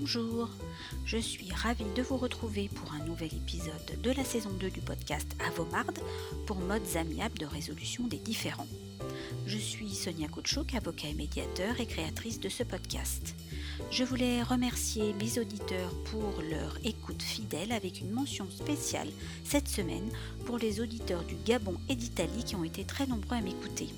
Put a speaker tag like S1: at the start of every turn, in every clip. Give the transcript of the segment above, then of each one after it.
S1: Bonjour, je suis ravie de vous retrouver pour un nouvel épisode de la saison 2 du podcast Avomarde pour modes amiables de résolution des différends. Je suis Sonia Koutchouk, avocat et médiateur et créatrice de ce podcast. Je voulais remercier mes auditeurs pour leur écoute fidèle avec une mention spéciale cette semaine pour les auditeurs du Gabon et d'Italie qui ont été très nombreux à m'écouter.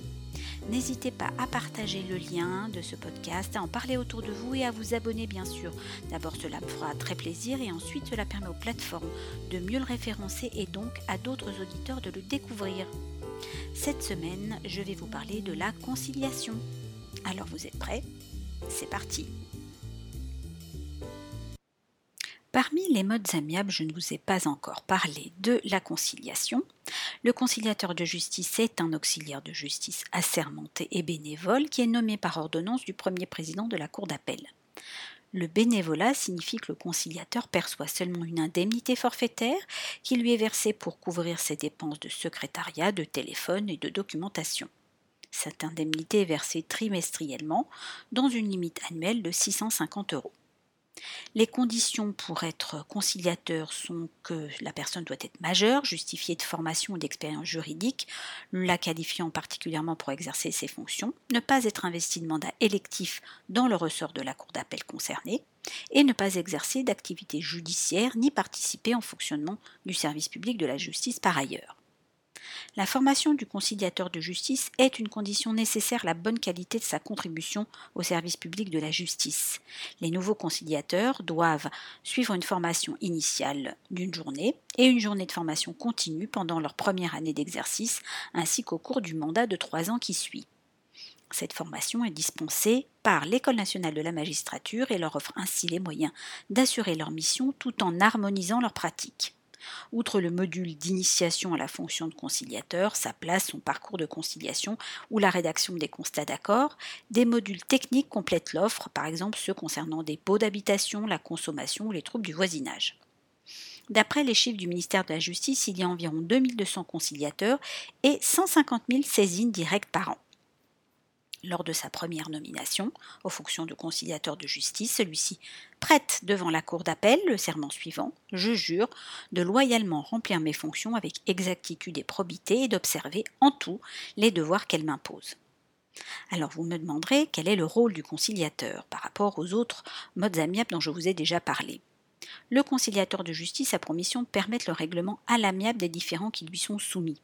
S1: N'hésitez pas à partager le lien de ce podcast, à en parler autour de vous et à vous abonner bien sûr. D'abord cela fera très plaisir et ensuite cela permet aux plateformes de mieux le référencer et donc à d'autres auditeurs de le découvrir. Cette semaine, je vais vous parler de la conciliation. Alors vous êtes prêts? C'est parti Parmi les modes amiables, je ne vous ai pas encore parlé de la conciliation. Le conciliateur de justice est un auxiliaire de justice assermenté et bénévole qui est nommé par ordonnance du premier président de la Cour d'appel. Le bénévolat signifie que le conciliateur perçoit seulement une indemnité forfaitaire qui lui est versée pour couvrir ses dépenses de secrétariat, de téléphone et de documentation. Cette indemnité est versée trimestriellement dans une limite annuelle de 650 euros. Les conditions pour être conciliateur sont que la personne doit être majeure, justifiée de formation ou d'expérience juridique, la qualifiant particulièrement pour exercer ses fonctions, ne pas être investi de mandat électif dans le ressort de la cour d'appel concernée, et ne pas exercer d'activité judiciaire ni participer en fonctionnement du service public de la justice par ailleurs. La formation du conciliateur de justice est une condition nécessaire à la bonne qualité de sa contribution au service public de la justice. Les nouveaux conciliateurs doivent suivre une formation initiale d'une journée et une journée de formation continue pendant leur première année d'exercice ainsi qu'au cours du mandat de trois ans qui suit. Cette formation est dispensée par l'École nationale de la magistrature et leur offre ainsi les moyens d'assurer leur mission tout en harmonisant leurs pratiques. Outre le module d'initiation à la fonction de conciliateur, sa place, son parcours de conciliation ou la rédaction des constats d'accord, des modules techniques complètent l'offre, par exemple ceux concernant des pots d'habitation, la consommation ou les troubles du voisinage. D'après les chiffres du ministère de la Justice, il y a environ 2200 conciliateurs et 150 000 saisines directes par an lors de sa première nomination aux fonctions de conciliateur de justice, celui-ci prête devant la cour d'appel le serment suivant Je jure de loyalement remplir mes fonctions avec exactitude et probité et d'observer en tout les devoirs qu'elle m'impose. Alors vous me demanderez quel est le rôle du conciliateur par rapport aux autres modes amiables dont je vous ai déjà parlé. Le conciliateur de justice a pour mission de permettre le règlement à l'amiable des différends qui lui sont soumis.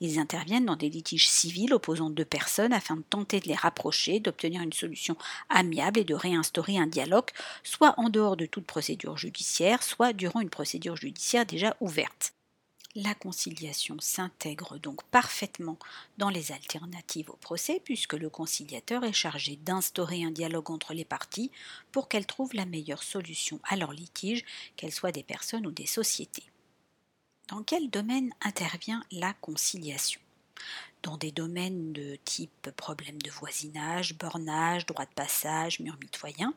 S1: Ils interviennent dans des litiges civils opposant deux personnes afin de tenter de les rapprocher, d'obtenir une solution amiable et de réinstaurer un dialogue, soit en dehors de toute procédure judiciaire, soit durant une procédure judiciaire déjà ouverte. La conciliation s'intègre donc parfaitement dans les alternatives au procès puisque le conciliateur est chargé d'instaurer un dialogue entre les parties pour qu'elles trouvent la meilleure solution à leur litige, qu'elles soient des personnes ou des sociétés. Dans quel domaine intervient la conciliation? Dans des domaines de type problème de voisinage, bornage, droit de passage, mur mitoyen,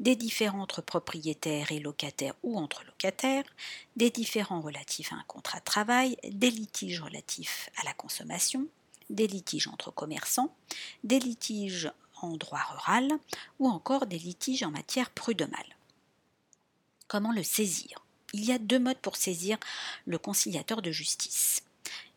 S1: des différends entre propriétaires et locataires ou entre locataires, des différends relatifs à un contrat de travail, des litiges relatifs à la consommation, des litiges entre commerçants, des litiges en droit rural ou encore des litiges en matière prud'homale. Comment le saisir? Il y a deux modes pour saisir le conciliateur de justice.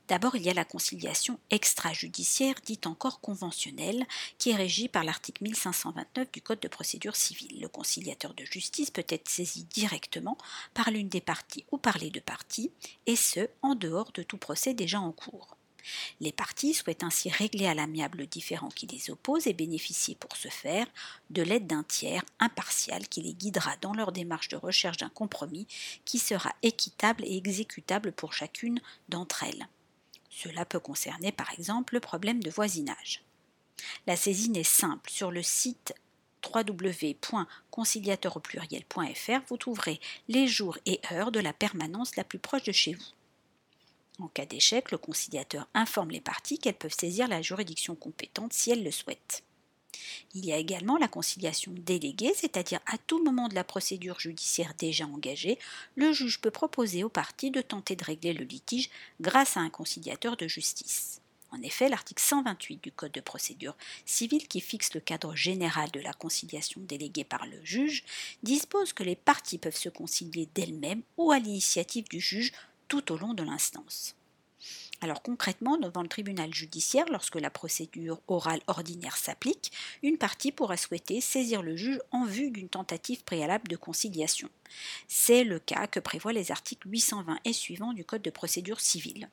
S1: D'abord, il y a la conciliation extrajudiciaire, dite encore conventionnelle, qui est régie par l'article 1529 du Code de procédure civile. Le conciliateur de justice peut être saisi directement par l'une des parties ou par les deux parties, et ce, en dehors de tout procès déjà en cours. Les parties souhaitent ainsi régler à l'amiable le différend qui les oppose et bénéficier pour ce faire de l'aide d'un tiers impartial qui les guidera dans leur démarche de recherche d'un compromis qui sera équitable et exécutable pour chacune d'entre elles. Cela peut concerner par exemple le problème de voisinage. La saisine est simple. Sur le site www.conciliateur vous trouverez les jours et heures de la permanence la plus proche de chez vous. En cas d'échec, le conciliateur informe les parties qu'elles peuvent saisir la juridiction compétente si elles le souhaitent. Il y a également la conciliation déléguée, c'est-à-dire à tout moment de la procédure judiciaire déjà engagée, le juge peut proposer aux parties de tenter de régler le litige grâce à un conciliateur de justice. En effet, l'article 128 du Code de procédure civile qui fixe le cadre général de la conciliation déléguée par le juge dispose que les parties peuvent se concilier d'elles-mêmes ou à l'initiative du juge tout au long de l'instance. Alors concrètement, devant le tribunal judiciaire, lorsque la procédure orale ordinaire s'applique, une partie pourra souhaiter saisir le juge en vue d'une tentative préalable de conciliation. C'est le cas que prévoient les articles 820 et suivants du Code de procédure civile.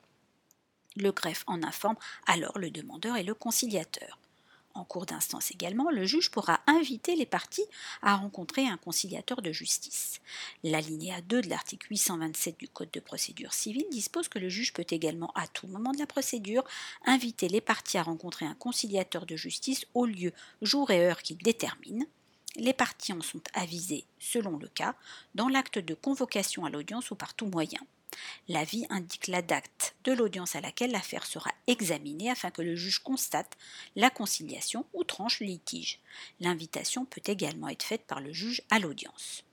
S1: Le greffe en informe alors le demandeur et le conciliateur. En cours d'instance également, le juge pourra inviter les parties à rencontrer un conciliateur de justice. L'alinéa 2 de l'article 827 du Code de procédure civile dispose que le juge peut également, à tout moment de la procédure, inviter les parties à rencontrer un conciliateur de justice au lieu, jour et heure qu'il détermine. Les parties en sont avisées, selon le cas, dans l'acte de convocation à l'audience ou par tout moyen. L'avis indique la date de l'audience à laquelle l'affaire sera examinée afin que le juge constate la conciliation ou tranche le litige. L'invitation peut également être faite par le juge à l'audience.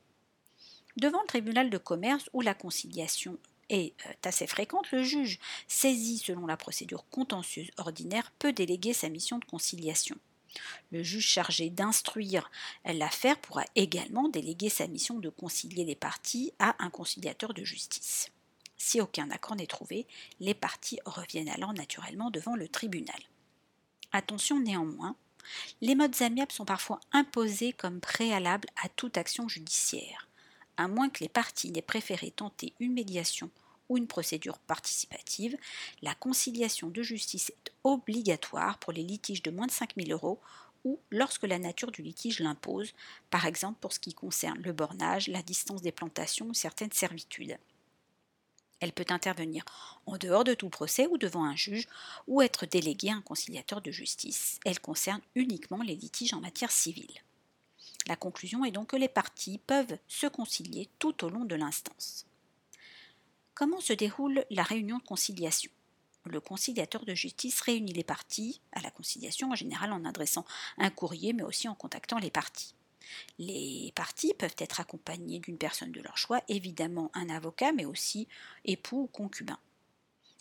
S1: Devant le tribunal de commerce où la conciliation est euh, assez fréquente, le juge, saisi selon la procédure contentieuse ordinaire, peut déléguer sa mission de conciliation. Le juge chargé d'instruire l'affaire pourra également déléguer sa mission de concilier les parties à un conciliateur de justice. Si aucun accord n'est trouvé, les parties reviennent alors naturellement devant le tribunal. Attention néanmoins, les modes amiables sont parfois imposés comme préalables à toute action judiciaire, à moins que les parties n'aient préféré tenter une médiation ou une procédure participative, la conciliation de justice est obligatoire pour les litiges de moins de 5 000 euros ou lorsque la nature du litige l'impose, par exemple pour ce qui concerne le bornage, la distance des plantations ou certaines servitudes. Elle peut intervenir en dehors de tout procès ou devant un juge ou être déléguée à un conciliateur de justice. Elle concerne uniquement les litiges en matière civile. La conclusion est donc que les parties peuvent se concilier tout au long de l'instance. Comment se déroule la réunion de conciliation? Le conciliateur de justice réunit les parties à la conciliation en général en adressant un courrier mais aussi en contactant les parties. Les parties peuvent être accompagnées d'une personne de leur choix, évidemment un avocat, mais aussi époux ou concubin.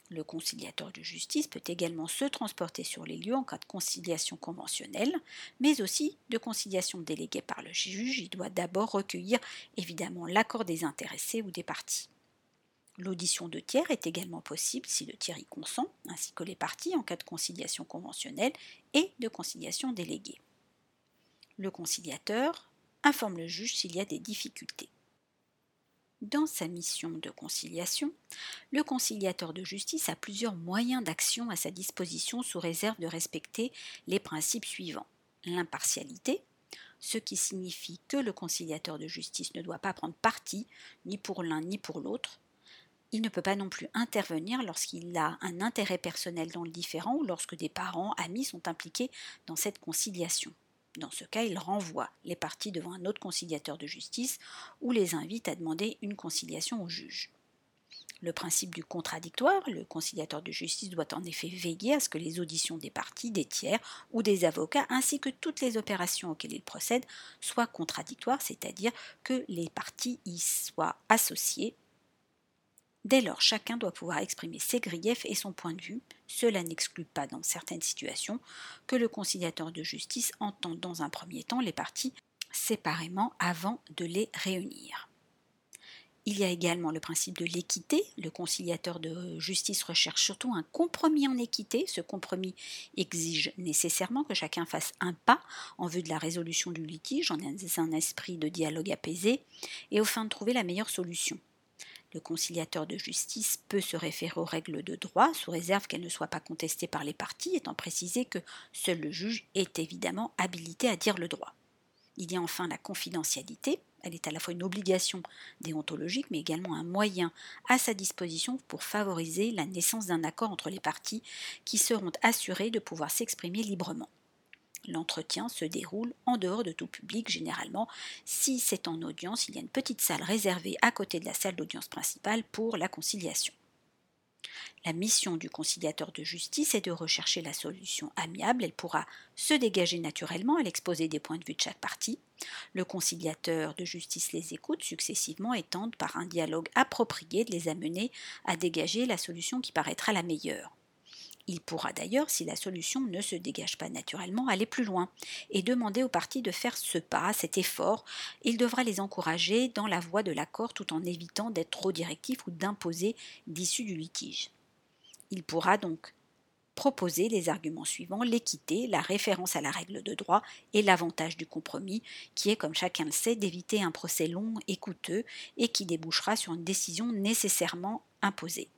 S1: Le conciliateur de justice peut également se transporter sur les lieux en cas de conciliation conventionnelle, mais aussi de conciliation déléguée par le juge. Il doit d'abord recueillir évidemment l'accord des intéressés ou des parties. L'audition de tiers est également possible si le tiers y consent, ainsi que les parties en cas de conciliation conventionnelle et de conciliation déléguée. Le conciliateur informe le juge s'il y a des difficultés. Dans sa mission de conciliation, le conciliateur de justice a plusieurs moyens d'action à sa disposition sous réserve de respecter les principes suivants. L'impartialité, ce qui signifie que le conciliateur de justice ne doit pas prendre parti ni pour l'un ni pour l'autre. Il ne peut pas non plus intervenir lorsqu'il a un intérêt personnel dans le différent ou lorsque des parents, amis sont impliqués dans cette conciliation. Dans ce cas, il renvoie les parties devant un autre conciliateur de justice ou les invite à demander une conciliation au juge. Le principe du contradictoire, le conciliateur de justice doit en effet veiller à ce que les auditions des parties, des tiers ou des avocats, ainsi que toutes les opérations auxquelles il procède, soient contradictoires, c'est-à-dire que les parties y soient associées Dès lors, chacun doit pouvoir exprimer ses griefs et son point de vue. Cela n'exclut pas, dans certaines situations, que le conciliateur de justice entende dans un premier temps les parties séparément avant de les réunir. Il y a également le principe de l'équité. Le conciliateur de justice recherche surtout un compromis en équité. Ce compromis exige nécessairement que chacun fasse un pas en vue de la résolution du litige en un esprit de dialogue apaisé et au fin de trouver la meilleure solution. Le conciliateur de justice peut se référer aux règles de droit sous réserve qu'elles ne soient pas contestées par les parties, étant précisé que seul le juge est évidemment habilité à dire le droit. Il y a enfin la confidentialité. Elle est à la fois une obligation déontologique, mais également un moyen à sa disposition pour favoriser la naissance d'un accord entre les parties qui seront assurées de pouvoir s'exprimer librement. L'entretien se déroule en dehors de tout public généralement. Si c'est en audience, il y a une petite salle réservée à côté de la salle d'audience principale pour la conciliation. La mission du conciliateur de justice est de rechercher la solution amiable. Elle pourra se dégager naturellement à l'exposé des points de vue de chaque partie. Le conciliateur de justice les écoute successivement et tente par un dialogue approprié de les amener à dégager la solution qui paraîtra la meilleure. Il pourra d'ailleurs, si la solution ne se dégage pas naturellement, aller plus loin et demander aux parties de faire ce pas, cet effort. Il devra les encourager dans la voie de l'accord tout en évitant d'être trop directif ou d'imposer d'issue du litige. Il pourra donc proposer les arguments suivants l'équité, la référence à la règle de droit et l'avantage du compromis, qui est, comme chacun le sait, d'éviter un procès long et coûteux et qui débouchera sur une décision nécessairement imposée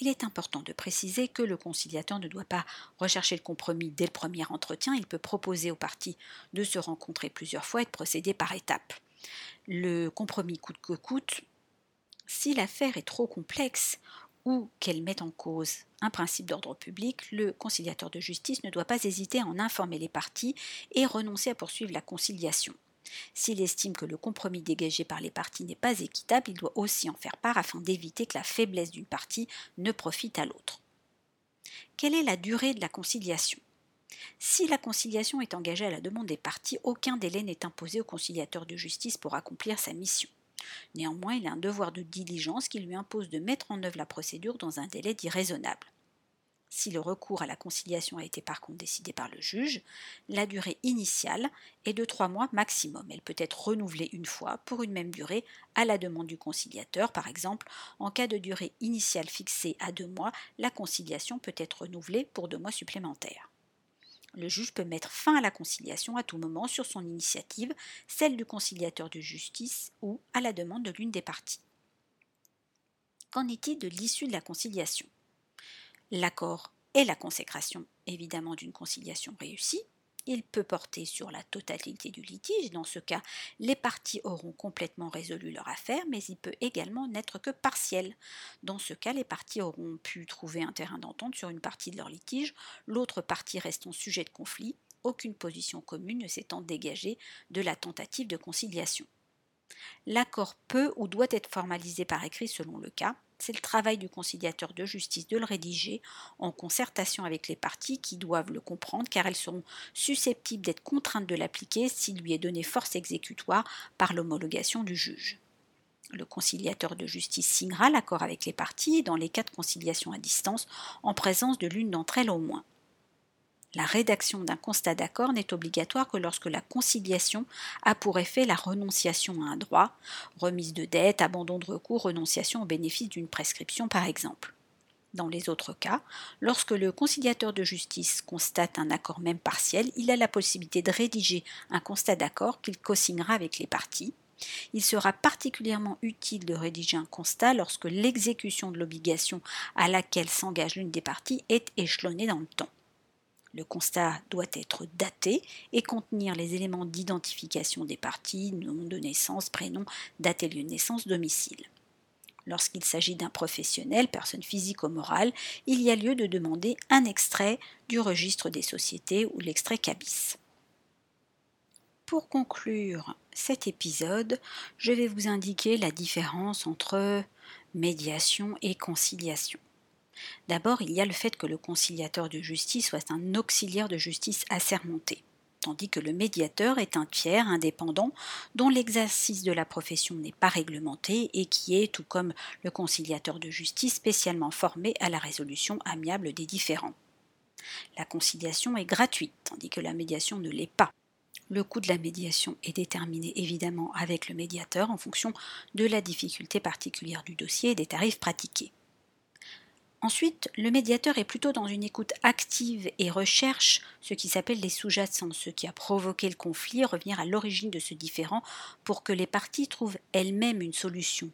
S1: il est important de préciser que le conciliateur ne doit pas rechercher le compromis dès le premier entretien, il peut proposer aux parties de se rencontrer plusieurs fois et de procéder par étapes. Le compromis coûte que coûte, si l'affaire est trop complexe ou qu'elle met en cause un principe d'ordre public, le conciliateur de justice ne doit pas hésiter à en informer les parties et renoncer à poursuivre la conciliation. S'il estime que le compromis dégagé par les parties n'est pas équitable, il doit aussi en faire part afin d'éviter que la faiblesse d'une partie ne profite à l'autre. Quelle est la durée de la conciliation? Si la conciliation est engagée à la demande des parties, aucun délai n'est imposé au conciliateur de justice pour accomplir sa mission. Néanmoins, il a un devoir de diligence qui lui impose de mettre en œuvre la procédure dans un délai dit raisonnable. Si le recours à la conciliation a été par contre décidé par le juge, la durée initiale est de trois mois maximum. Elle peut être renouvelée une fois pour une même durée à la demande du conciliateur. Par exemple, en cas de durée initiale fixée à deux mois, la conciliation peut être renouvelée pour deux mois supplémentaires. Le juge peut mettre fin à la conciliation à tout moment sur son initiative, celle du conciliateur de justice ou à la demande de l'une des parties. Qu'en est-il de l'issue de la conciliation? L'accord et la consécration évidemment d'une conciliation réussie. Il peut porter sur la totalité du litige. Dans ce cas, les parties auront complètement résolu leur affaire, mais il peut également n'être que partiel. Dans ce cas, les parties auront pu trouver un terrain d'entente sur une partie de leur litige, l'autre partie restant sujet de conflit, aucune position commune ne s'étant dégagée de la tentative de conciliation. L'accord peut ou doit être formalisé par écrit selon le cas, c'est le travail du conciliateur de justice de le rédiger en concertation avec les parties qui doivent le comprendre car elles seront susceptibles d'être contraintes de l'appliquer s'il lui est donné force exécutoire par l'homologation du juge. Le conciliateur de justice signera l'accord avec les parties dans les cas de conciliation à distance en présence de l'une d'entre elles au moins. La rédaction d'un constat d'accord n'est obligatoire que lorsque la conciliation a pour effet la renonciation à un droit, remise de dette, abandon de recours, renonciation au bénéfice d'une prescription par exemple. Dans les autres cas, lorsque le conciliateur de justice constate un accord même partiel, il a la possibilité de rédiger un constat d'accord qu'il co-signera avec les parties. Il sera particulièrement utile de rédiger un constat lorsque l'exécution de l'obligation à laquelle s'engage l'une des parties est échelonnée dans le temps. Le constat doit être daté et contenir les éléments d'identification des parties, nom de naissance, prénom, date et lieu de naissance, domicile. Lorsqu'il s'agit d'un professionnel, personne physique ou morale, il y a lieu de demander un extrait du registre des sociétés ou l'extrait CABIS. Pour conclure cet épisode, je vais vous indiquer la différence entre médiation et conciliation. D'abord, il y a le fait que le conciliateur de justice soit un auxiliaire de justice assermenté, tandis que le médiateur est un tiers indépendant dont l'exercice de la profession n'est pas réglementé et qui est, tout comme le conciliateur de justice, spécialement formé à la résolution amiable des différends. La conciliation est gratuite, tandis que la médiation ne l'est pas. Le coût de la médiation est déterminé évidemment avec le médiateur en fonction de la difficulté particulière du dossier et des tarifs pratiqués. Ensuite, le médiateur est plutôt dans une écoute active et recherche ce qui s'appelle les sous-jacents, ce qui a provoqué le conflit, revenir à l'origine de ce différend pour que les parties trouvent elles-mêmes une solution.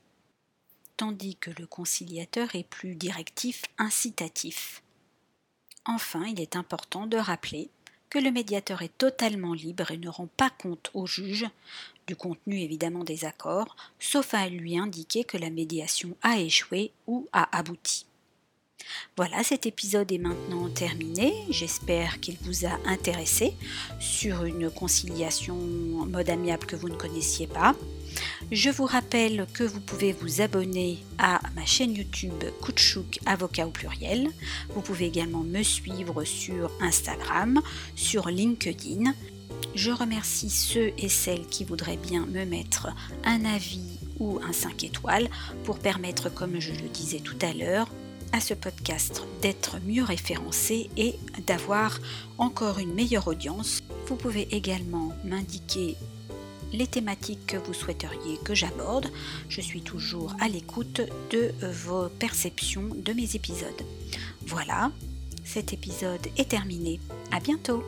S1: Tandis que le conciliateur est plus directif, incitatif. Enfin, il est important de rappeler que le médiateur est totalement libre et ne rend pas compte au juge du contenu évidemment des accords, sauf à lui indiquer que la médiation a échoué ou a abouti. Voilà, cet épisode est maintenant terminé. J'espère qu'il vous a intéressé sur une conciliation en mode amiable que vous ne connaissiez pas. Je vous rappelle que vous pouvez vous abonner à ma chaîne YouTube Kouchouk Avocat au pluriel. Vous pouvez également me suivre sur Instagram, sur LinkedIn. Je remercie ceux et celles qui voudraient bien me mettre un avis ou un 5 étoiles pour permettre, comme je le disais tout à l'heure, à ce podcast d'être mieux référencé et d'avoir encore une meilleure audience. Vous pouvez également m'indiquer les thématiques que vous souhaiteriez que j'aborde. Je suis toujours à l'écoute de vos perceptions de mes épisodes. Voilà, cet épisode est terminé. À bientôt!